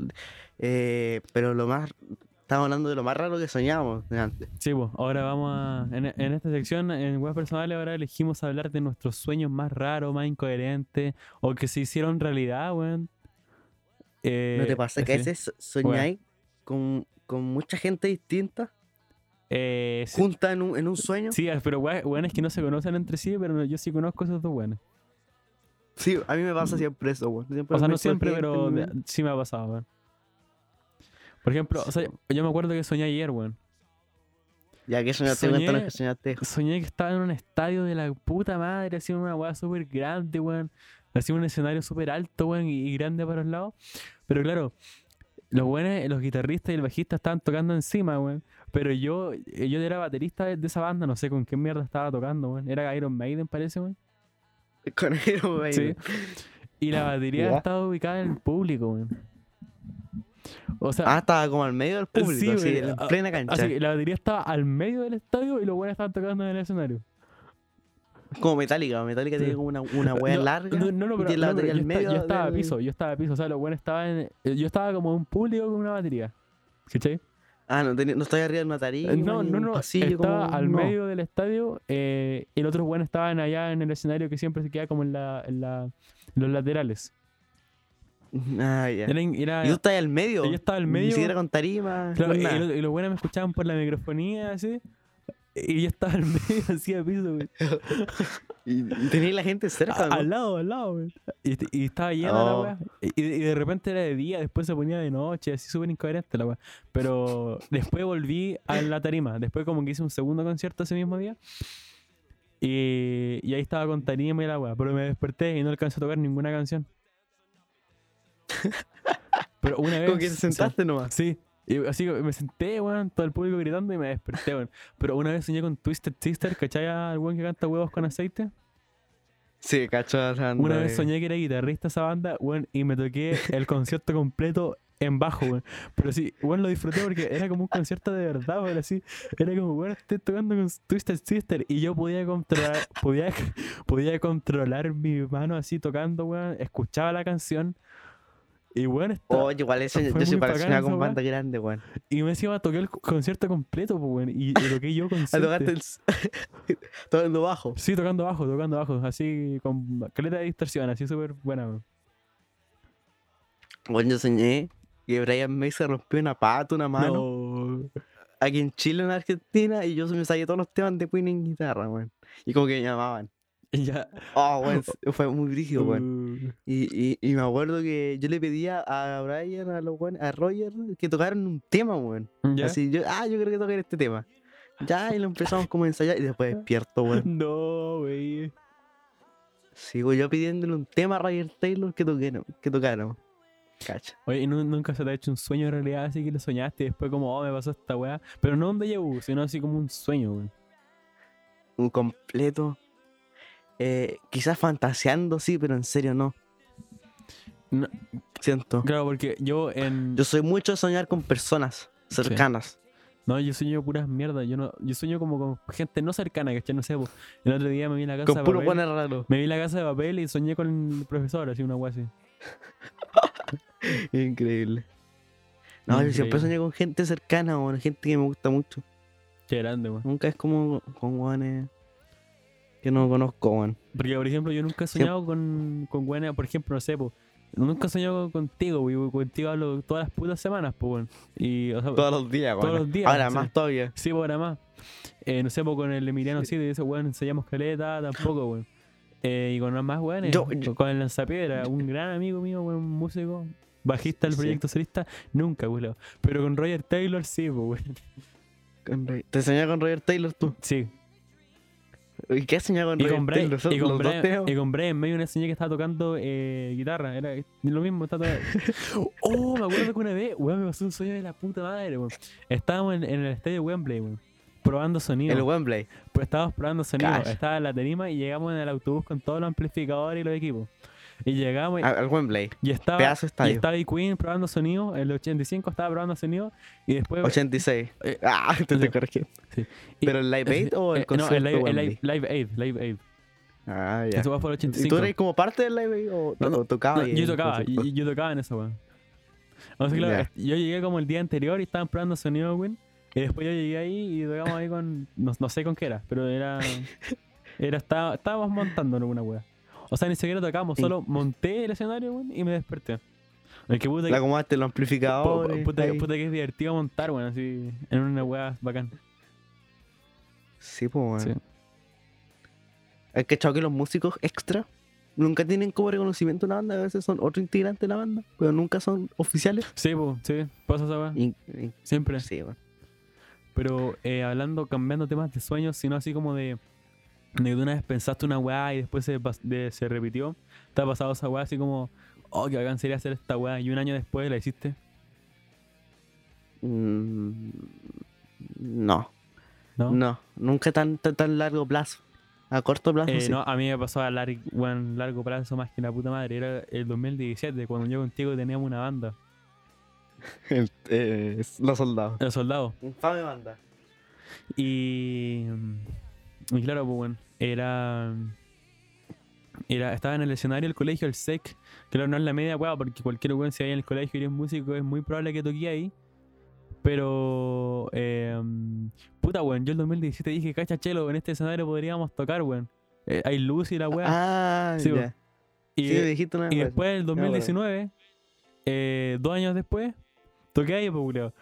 eh, pero lo más. Estamos hablando de lo más raro que soñamos de antes. Sí, pues, ahora vamos a. En, en esta sección, en Weas Personales, ahora elegimos hablar de nuestros sueños más raros, más incoherentes, o que se hicieron realidad, weón. Eh, ¿No te pasa que a veces soñáis con, con mucha gente distinta Eh, sí, junta en un, en un sueño? sí, pero we- weones que no se conocen entre sí, pero yo sí conozco esos dos weones. Sí, a mí me pasa siempre eso, weón. Siempre O sea, no siempre, pero me- sí me ha pasado, weón. Por ejemplo, o sea, yo me acuerdo que soñé ayer, weón. Ya que soñaste, Soñé- cuéntanos que soñaste. Soñé que estaba en un estadio de la puta madre, así una weá súper grande, weón. Así un escenario súper alto, weón, y, y grande para los lados. Pero claro, los buenos, los guitarristas y el bajista estaban tocando encima, weón. Pero yo, yo era baterista de, de esa banda, no sé con qué mierda estaba tocando, weón. Era Iron Maiden, parece, weón. [LAUGHS] Con Iron Maiden. Sí. Y la batería Ya. estaba ubicada en el público, weón. O sea, Ah, estaba como al medio del público, Sí, así, en Ah, plena cancha. así que la batería estaba al medio del estadio y los buenos estaban tocando en el escenario. Como Metallica. Metallica Sí. tiene como una, una [LAUGHS] wea No, larga. No, no, no, y pero, tiene la pero batería yo, al medio. yo estaba a piso, yo estaba a piso. O sea, los buenos estaban eh, Yo estaba como en un público con una batería. ¿Cachai? Ah, no, no estaba arriba de una tarima. No, no, no. pasillo, Estaba como- al no. medio del estadio eh, y los otros buenos estaban allá en el escenario que siempre se queda como en, la, en, la, en los laterales. [LAUGHS] Ah, ya. Era, era- Y tú estás al medio. Yo estaba al Ni medio. siquiera con tarima. claro, y, los- y los buenos me escuchaban por la microfonía así. Y yo estaba al [LAUGHS] medio así a piso, güey. [LAUGHS] Y, tenías la gente cerca, A- ¿no? Al lado, al lado, güey. Y, y estaba llena la Oh. weá. Y, y de repente era de día, después se ponía de noche, así súper incoherente la weá. Pero después volví a la tarima. Después como que hice un segundo concierto ese mismo día. Y, y ahí estaba con tarima y la weá. Pero me desperté y no alcancé a tocar ninguna canción. [LAUGHS] Pero una vez... Como que te sentaste nomás. Sí. Y así me senté, weón, todo el público gritando y me desperté, weón. Pero una vez soñé con Twisted Sister, ¿cachai? Al weón que canta huevos con aceite. Sí, banda Una vez soñé que era guitarrista esa banda, weón, y me toqué el [LAUGHS] concierto completo en bajo, weón. Pero sí, weón, lo disfruté porque era como un concierto de verdad, weón, así. Era como, weón, estoy tocando con Twisted Sister y yo podía controlar, podía, [LAUGHS] podía controlar mi mano así tocando, weón. Escuchaba la canción y, weón, estaba- Oye, igual eso yo soy esa con banda grande, weón. y me encima toqué el concierto completo, weón, y, y toqué yo [LAUGHS] Ah, consciente. tocaste el... [LAUGHS] tocando bajo. Sí, tocando bajo, tocando bajo, así con caleta de distorsión, así súper buena, weón. Bueno, yo soñé que Brian May se rompió una pata, una mano. No. Aquí en Chile, en Argentina, y yo me sabía todos los temas de Queen en guitarra, weón. Y como que me llamaban. [LAUGHS] Ya. Oh, weón, s- fue muy brígido, weón. Uh, Y, y, y me acuerdo que yo le pedía a Brian, a, los a Roger, que tocaran un tema, weón. Así, yo, ah, yo creo que tocar este tema. Ya, y lo empezamos como a ensayar y después [LAUGHS] despierto, weón. No, güey. Sigo yo pidiéndole un tema a Roger Taylor que, toquero- que tocáramos. Cacha. Oye, ¿y nu- nunca se te ha hecho un sueño en realidad así que lo soñaste y después como, oh, me pasó esta weá? Pero no un déjà vu, sino así como un sueño, güey. Un completo. Eh, quizás fantaseando, sí, pero en serio no. No. Siento. Claro, porque yo en... Yo soy mucho de soñar con personas cercanas. No, yo sueño puras mierdas. Yo no, yo sueño como con gente no cercana, ¿cachai? No sé, po. el otro día me vi en la casa Con de puro papel. raros. Me vi en la casa de papel y soñé con el profesor, así una weá así. [LAUGHS] Increíble. No, yo siempre soñé con gente cercana, o gente que me gusta mucho. Qué grande, weón. Nunca es como con guanes que no conozco, weón. Porque, por ejemplo, yo nunca he soñado con, con buena, por ejemplo, no sé, po. Nunca he soñado contigo, güey. Contigo hablo todas las putas semanas, pues, weón. Y, o sea, Todos los días, Todos weón. los días, Ahora más todavía. Sí, pues ahora más. Eh, no sé, pues con el Emiliano sí, de ese weón ensayamos caleta, tampoco, weón. Eh, y con los más weones. Yo- con- yo- Con el lanzapiedra, un gran amigo mío, weón, músico, bajista del Sí. proyecto solista, nunca, weón. Pero con Roger Taylor sí, pues, weón. ¿Te enseñé con Roger Taylor tú? Sí. ¿Y qué enseñado con Y y, con los y Brian medio una señora que estaba tocando eh, guitarra. Era lo mismo, estaba tocando. [LAUGHS] Oh, me acuerdo que una vez, weón, me pasó un sueño de la puta madre, weón. Estábamos en, en el estadio Wembley, weón. Probando sonido. El Wembley. Pero estábamos probando sonido. Cash. Estaba en la tarima y llegamos en el autobús con todos los amplificadores y los equipos. [LAUGHS] Y llegamos y, Al, Wembley. y estaba. pedazo Y estaba el Queen probando sonido. El 85 estaba probando sonido. Y después. [LAUGHS] 86. Eh, ah, [LAUGHS] te sí. corrigiendo. Sí. ¿Pero el Live Aid o el eh, concierto No, el live, el live, live Aid. Live Aid. Ah, ya. Eso fue por el ¿Y 85. tú eres como parte del Live Aid o, No, no, o tocabas? No, ahí yo tocaba, yo, yo tocaba en eso, weón. O sea, claro, Ya. est- yo llegué como el día anterior y estaban probando sonido, weón. Y después yo llegué ahí y tocamos ahí con. No, no sé con qué era, pero era. era estaba, estábamos montando alguna weá. O sea, ni siquiera tocamos, Sí. solo monté el escenario, weón, y me desperté. El que puta, La que, acomodaste los amplificadores. pu- puta, que es divertido montar, weón, así. En una weá bacán. Sí, pues, Sí. bueno. Es que que los músicos extra nunca tienen como reconocimiento en la banda. A veces son otro integrante de la banda, pero nunca son oficiales. Sí, pues, sí, pasa esa weá. Siempre. sí, bueno. Pero eh, hablando, cambiando temas de sueños, sino así como de, de que una vez pensaste una weá y después se, pas- de- se repitió. ¿Te ha pasado esa weá así como, oh, que bacán sería hacer esta weá y un año después la hiciste? Mm, no, ¿No? no, nunca tan, tan, tan largo plazo. A corto plazo, Eh, sí. no, a mí me pasó a largo plazo más que la puta madre. Era el 2017, cuando yo contigo teníamos una banda, [LAUGHS] El- eh, los soldados. Los Soldados. Infame banda. Y, y claro, pues bueno, era, era. Estaba en el escenario del colegio, el SEC. Claro, no es la media weá, porque cualquier weón, si hay en el colegio y eres músico, es muy probable que toque ahí. Pero, eh, puta weón, yo el 2017 dije, cacha chelo, en este escenario podríamos tocar, weón. Eh, hay luz y la weá. Ah, Sí, y, sí, dijiste una y vez. después, el 2019, eh, dos años después, toqué ahí, pues.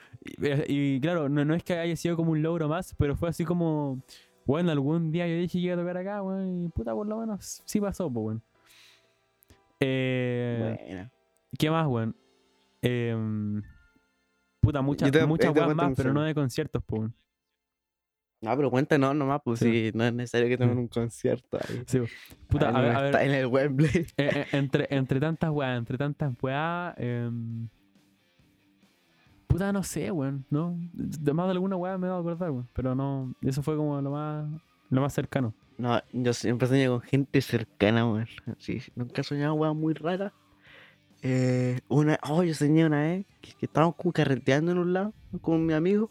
Y, y claro, no, no es que haya sido como un logro más, pero fue así como, bueno, algún día yo dije que iba a tocar acá, weón, y puta, por lo menos sí pasó, pues, weón. Eh, Buena. ¿Qué más, weón? Em, puta, muchas te- muchas weas más, pero no de conciertos, pues, weón. No, pero cuéntanos nomás, pues Sí. sí, no es necesario que tengan Mm. un concierto ahí. Sí, puta, a ver, no a ver, está en el Wembley. Eh, eh, entre, entre tantas weas, entre tantas weas, em, puta, no sé, weón, ¿no? De más de alguna wea me he dado a acordar, weón, pero no, eso fue como lo más, lo más cercano. No, yo siempre soñé con gente cercana, weón. Sí, nunca he soñado weón muy rara. Eh, una, oh, yo soñé una vez que, que estábamos como carreteando en un lado con mi amigo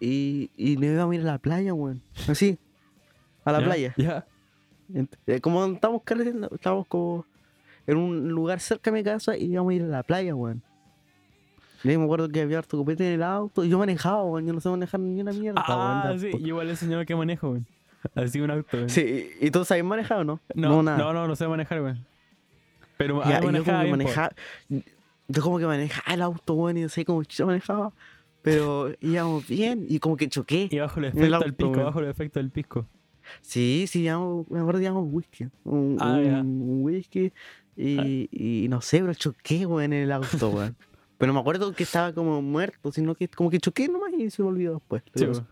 y, y nos íbamos a ir a la playa, weón. Así, a la ¿Ya? playa. Ya, eh, Como estábamos carreteando, estábamos como en un lugar cerca de mi casa y íbamos a ir a la playa, weón. Y ahí me acuerdo que había harto copete en el auto y yo manejaba, weón. Yo no sé manejar ni una mierda, ah, weón. sí, tampoco. igual el señor que manejo, weón. Así un auto, weón. Sí, ¿y tú sabes manejar o no? No, no, nada. no, no, sé manejar, weón. Pero Ya, ah, y yo como manejaba que bien, po. manejaba, yo como que manejaba el auto, weón, y no sé cómo yo manejaba, pero íbamos bien y como que choqué. Y bajo el efecto del pisco, weón. bajo el efecto del pisco. Sí, sí, íbamos- me acuerdo que íbamos whisky, un, Ah, ya. un whisky y, y no sé, pero choqué, weón, en el auto, weón. Pero me acuerdo que estaba como muerto, sino que como que choqué nomás y se me olvidó después. Sí, Pero, weón.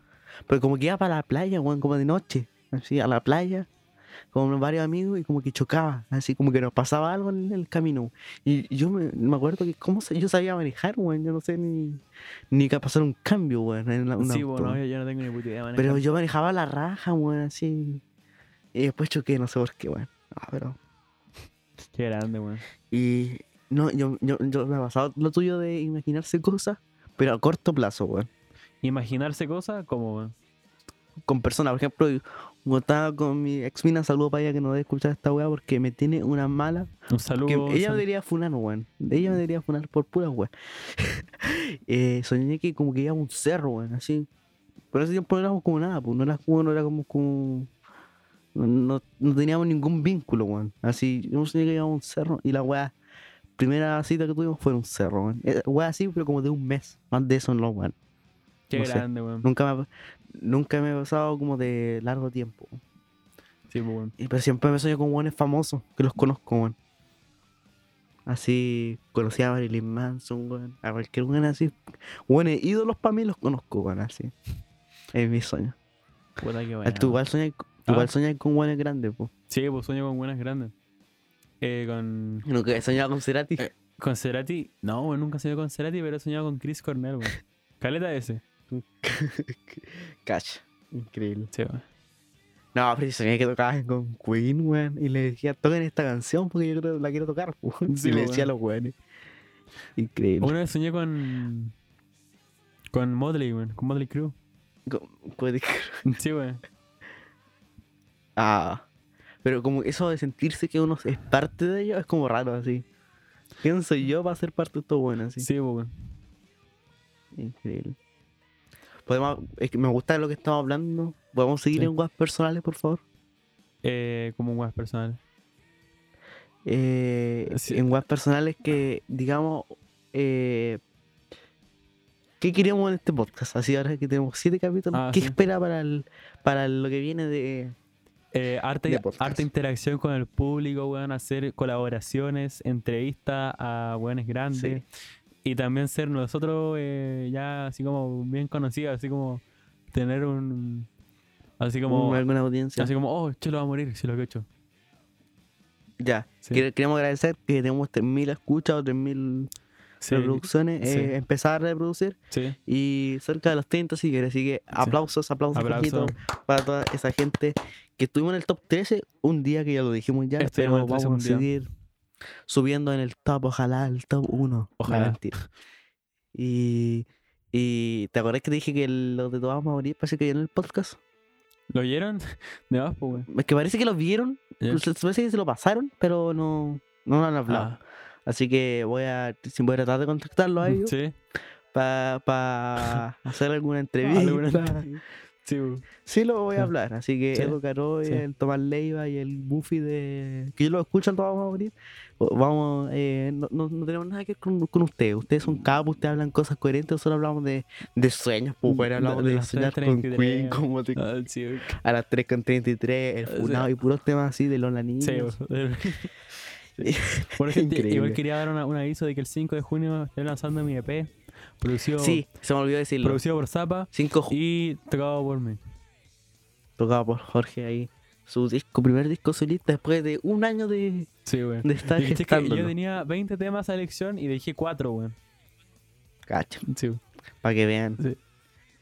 pero como que iba para la playa, weón, como de noche, así, a la playa. Con varios amigos y como que chocaba, así como que nos pasaba algo en el camino. Y yo me, me acuerdo que cómo yo sabía manejar, weón. Yo no sé ni, ni que pasar un cambio, weón, en la- Sí, auto. bueno, yo, no tengo ni puta idea de manejar. Pero yo manejaba la raja, weón, así. Y después choqué, no sé por qué, weón. Ah, pero. Qué grande, weón. Y no, yo, yo, yo me ha pasado lo tuyo de imaginarse cosas, pero a corto plazo, weón. Imaginarse cosas como, weón. Con personas, por ejemplo, como estaba con mi ex mina, saludo para ella que no debe escuchar esta weá porque me tiene una mala Un saludo. Que ella sal- me debería funar, weón. Ella me debería funar por pura weón. [LAUGHS] eh, soñé que como que iba a un cerro, weón, así. Pero ese tiempo no éramos como nada, pues. No era como, no era como, como- no, no, no teníamos ningún vínculo, weón. Así, yo soñé que iba a un cerro y la weá, primera cita que tuvimos fue en un cerro, weón. Eh, Weá así, pero como de un mes. Más de eso no, weón. Qué no sé. grande, weón. Nunca me, ha- nunca me he pasado como de largo tiempo. Sí, pues, weón. Y, pero siempre me sueño con buenos famosos, que los conozco, weón. Así, conocí a Marilyn Manson, weón. A cualquier weón así. Weón, ídolos para mí los conozco, weón, así. Es mi sueño. Puta que Ah, bueno. Tú igual sueñas, Ah. igual sueñas con buenos grandes, po. Sí, pues sueño con buenas grandes. Eh, con, Nunca he soñado con Cerati. Eh. con Cerati. No, weón, nunca he soñado con Cerati, pero he soñado con Chris Cornell, weón. Caleta ese. [LAUGHS] Cacha. Increíble. Sí, weón. No, pero yo soñé que tocaban con Queen, weón. Y le decía, toquen esta canción porque yo creo que la quiero tocar, [LAUGHS] weón. Sí, y le decía a los weones. Increíble. Una vez soñé con. Con Motley, weón. Con Motley Crue. Con- con- Sí, weón. Ah. Pero como eso de sentirse que uno es parte de ellos es como raro así. ¿Quién soy yo para ser parte de esto bueno así? Sí, pues, weón. Increíble. Podemos, es que me gusta lo que estamos hablando. ¿Podemos seguir Sí. en webs personales, por favor? Eh, como un weón personal. Eh, Sí. En webs personales que, digamos, eh, ¿qué queremos en este podcast? Así ahora que tenemos siete capítulos, Ah, ¿qué sí. espera para, el, para lo que viene de... Eh, arte, arte interacción con el público, weón. Hacer colaboraciones, entrevistas a weones grandes. Y también ser nosotros eh, ya así como bien conocidos, así como tener un. Así como. un- alguna audiencia? Así como, oh, Chelo va a morir si lo que he hecho. Ya. Sí. Queremos agradecer que tenemos 3.000 escuchas o 3.000 Sí, reproducciones. sí. eh, empezar a reproducir. sí. Y cerca de los 30 seguidores. Así que aplausos, aplausos, Aplauso. Para toda esa gente que estuvimos en el top 13 un día que ya lo dijimos ya. En pero el 13 vamos a seguir subiendo en el top, ojalá el top 1. Ojalá. mentira. Y, y te acordás que te dije que los de todos vamos a morir, parece que vieron el podcast. ¿Lo oyeron? [LAUGHS] De más, pues, weón. Es que parece que lo vieron, pues, parece que se lo pasaron, pero no, no lo han hablado. Ah, Así que voy a, si voy a tratar de contactarlo a ellos sí, para [LAUGHS] hacer alguna entrevista. Alguna- sí. Sí, lo voy a hablar. Así que Sí. Edo Caro, Sí. el Tomás Leiva y el Buffy de. que yo lo escuchan todos vamos a morir. o- Vamos, eh, no, no, no tenemos nada que ver con, con ustedes. Ustedes son capos, ustedes hablan cosas coherentes. Nosotros hablamos de, de sueños, pues, bueno, De- hablamos de de, las soñar con 3:33. Queen, como te- Ah, sí, a las 3.33, el Sí. funado y puros temas así de los niños. Sí. [LAUGHS] [LAUGHS] Por ejemplo, igual quería dar una- un aviso de que el 5 de junio estoy lanzando mi EP, producido, Sí, se me olvidó decirlo. producido por Zapa Cinco y tocado por mí. tocado por Jorge ahí. Su disco, primer disco solista después de un año de, Sí, weón. de estar viste que yo tenía 20 temas a elección y dejé 4, weón. Cacho, Sí. para que vean.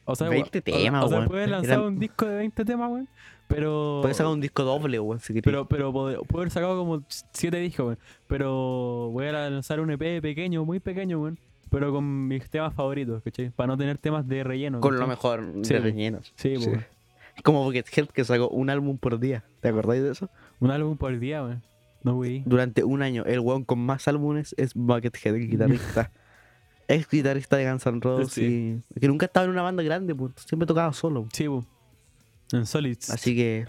O sea, 20 weón, o- temas, O sea, puedes lanzar Eran- un disco de 20 temas, weón. Pero. Puedes sacar un disco doble, weón, si querés. Pero, pero puedo, puedo haber sacado como 7 discos, weón. Pero voy a lanzar un EP pequeño, muy pequeño, weón. Pero con mis temas favoritos, ¿cachai? Para no tener temas de relleno. Con lo mejor Sí, de rellenos. Sí, Sí. weón. Es como Buckethead que sacó un álbum por día. ¿Te acordáis de eso? Un álbum por día, weón. No, güey. Durante un año, el weón con más álbumes es Buckethead, el guitarrista. [LAUGHS] Ex guitarrista de Guns N' Roses. Sí. y- Que nunca estaba en una banda grande, pues, siempre tocaba solo. Sí, weón. En Solids. Así que.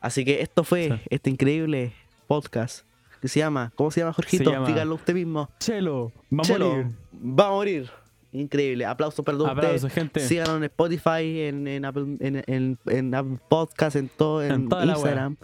Así que esto fue Sí. este increíble podcast que se llama. ¿Cómo se llama, Jorgito? Dígalo usted mismo. Chelo, va a morir. Va a morir. Increíble. Aplausos para todos ustedes. Aplausos, gente. Síganos en Spotify, en, en, Apple, en, en, Apple Podcast, en todo, en, la Instagram.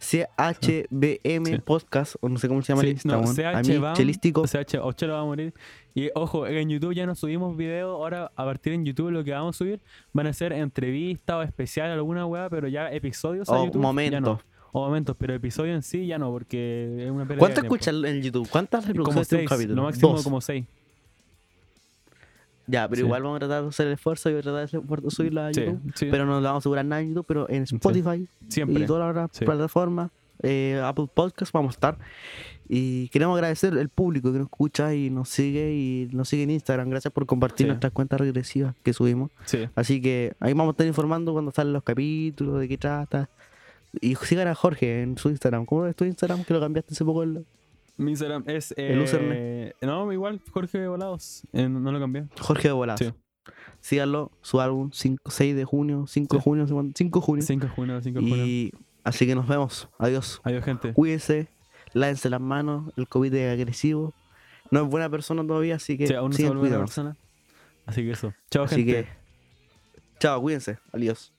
CHBM Sí. Podcast, o no sé cómo se llama el Sí, no, Instagram. a CH mí, Bam, Chelístico. CH o Chelo va a morir. Y ojo, en YouTube ya no subimos videos. Ahora, a partir en YouTube, lo que vamos a subir van a ser entrevistas o especial, alguna weá, pero ya episodios a O ya momentos. no. O momentos, pero episodios en sí ya no, porque es una pérdida ¿Cuánto escuchan en YouTube? ¿Cuántas Como reproducciones un seis, capítulo? lo máximo Dos. como seis. Ya, pero Sí. igual vamos a tratar de hacer el esfuerzo y voy a tratar de hacer el esfuerzo subirlo a YouTube. sí, Pero no le vamos a asegurar nada en YouTube, pero en Spotify siempre. y todas las plataformas, eh, Apple Podcast, vamos a estar. Y queremos agradecer al público que nos escucha y nos sigue y nos sigue en Instagram. Gracias por compartir nuestras cuentas regresivas que subimos. Sí. Así que ahí vamos a estar informando cuando salen los capítulos, de qué trata. Y sigan a Jorge en su Instagram. ¿Cómo es tu Instagram? Que lo cambiaste hace poco. el- Mi Instagram es. El eh, No, igual, Jorge Volados. Eh, no lo cambié. Jorge de Volazo. Sí. Síganlo, su álbum 5, 6 de junio, 5 de Sí. junio, 5 de junio. 5 de junio, 5 de junio. Y así que nos vemos. Adiós. Adiós, gente. Cuídense, lávense las manos. El COVID es agresivo. No es buena persona todavía, así que Sí, aún no se cuidándose. persona. Así que eso. Chao, Así gente. que, chao, cuídense. Adiós.